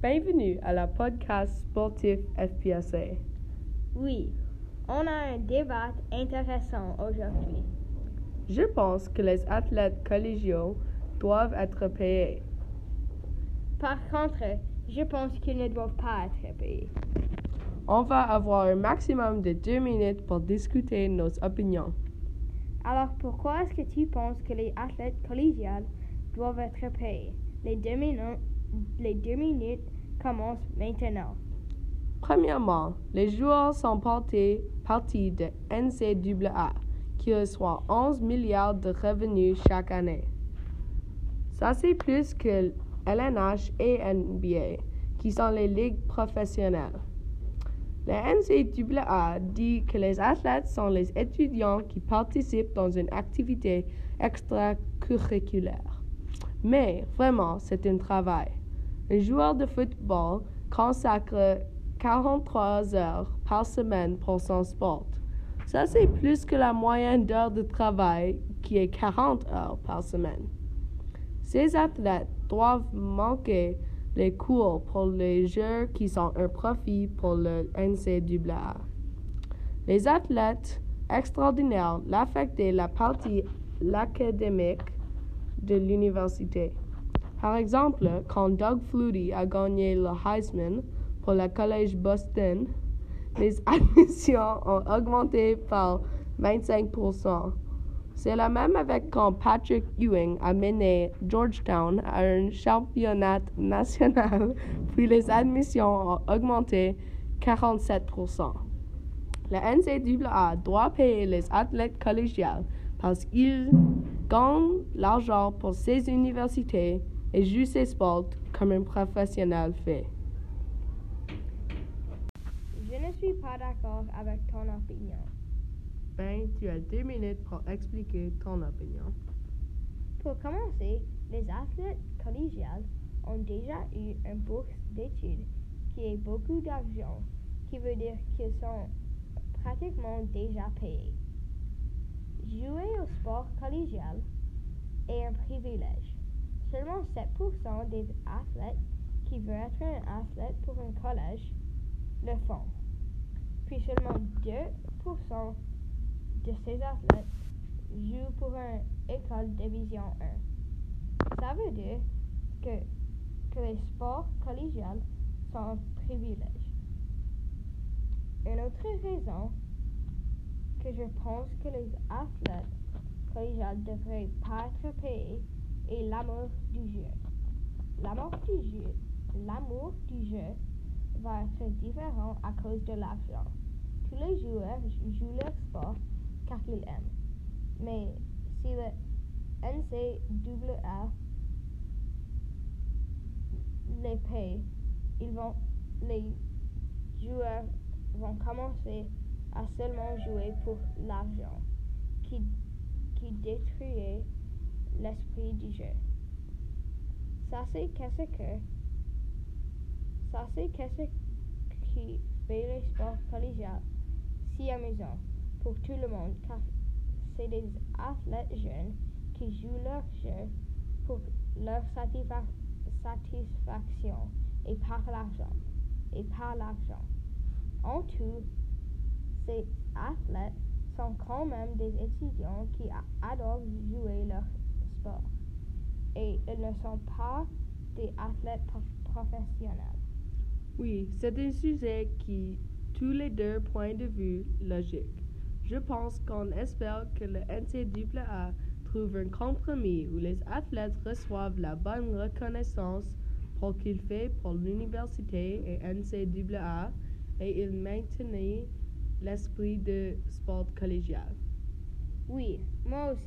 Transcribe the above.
Bienvenue à la podcast sportif FPSA. Oui, on a un débat intéressant aujourd'hui. Je pense que les athlètes collégiaux doivent être payés. Par contre, je pense qu'ils ne doivent pas être payés. On va avoir un maximum de deux minutes pour discuter nos opinions. Alors pourquoi est-ce que tu penses que les athlètes collégiales doivent être payés? Les deux minutes, les deux minutes commencent maintenant. Premièrement, les joueurs sont partis, partis de NCAA, qui reçoit 11 milliards de revenus chaque année. Ça, c'est plus que LNH et NBA, qui sont les ligues professionnelles. La NCAA dit que les athlètes sont les étudiants qui participent dans une activité extracurriculaire. Mais vraiment, c'est un travail. Un joueur de football consacre 43 heures par semaine pour son sport. Ça, c'est plus que la moyenne d'heures de travail qui est 40 heures par semaine. Ces athlètes doivent manquer les cours pour les jeux qui sont un profit pour le NCAA. Les athlètes extraordinaires l'affectent la partie académique de l'université. Par exemple, quand Doug Flutie a gagné le Heisman pour le Collège Boston, les admissions ont augmenté par 25% c'est la même avec quand Patrick Ewing a mené Georgetown à un championnat national, puis les admissions ont augmenté 47% La NCAA doit payer les athlètes collégiales parce qu'ils gagnent l'argent pour ces universités et jouent ces sports comme un professionnel fait. Je ne suis pas d'accord avec ton opinion. Ben, tu as deux minutes pour expliquer ton opinion. Pour commencer, les athlètes collégiales ont déjà eu une bourse d'études qui est beaucoup d'argent, qui veut dire qu'ils sont pratiquement déjà payés. Jouer au sport collégial est un privilège. Seulement 7% des athlètes qui veulent être un athlète pour un collège le font. Puis seulement 2% de ces athlètes jouent pour une école division 1. Ça veut dire que, les sports collégiales sont un privilège. Une autre raison que je pense que les athlètes collégiales devraient pas être payés est l'amour du jeu. L'amour du jeu, l'amour du jeu va être différent à cause de l'argent. Tous les joueurs jouent leur sport car ils aiment. Mais si le NCAA les paye, ils vont, les joueurs vont commencer à seulement jouer pour l'argent qui, qui détruit l'esprit du jeu. Ça c'est qu'est-ce que ça c'est qu'est-ce qui fait les sports collégiaux si amusant pour tout le monde car c'est des athlètes jeunes qui jouent leur jeu pour leur satisfaction et par l'argent. Et par l'argent. En tout, ces athlètes sont quand même des étudiants qui adorent jouer leur sport. Et ils ne sont pas des athlètes professionnels. Oui, c'est un sujet qui, tous les deux points de vue logiques. Je pense qu'on espère que le NCAA trouve un compromis où les athlètes reçoivent la bonne reconnaissance pour qu'ils font pour l'université et NCAA et ils maintiennent l'esprit de sport collégial. Oui, moi aussi.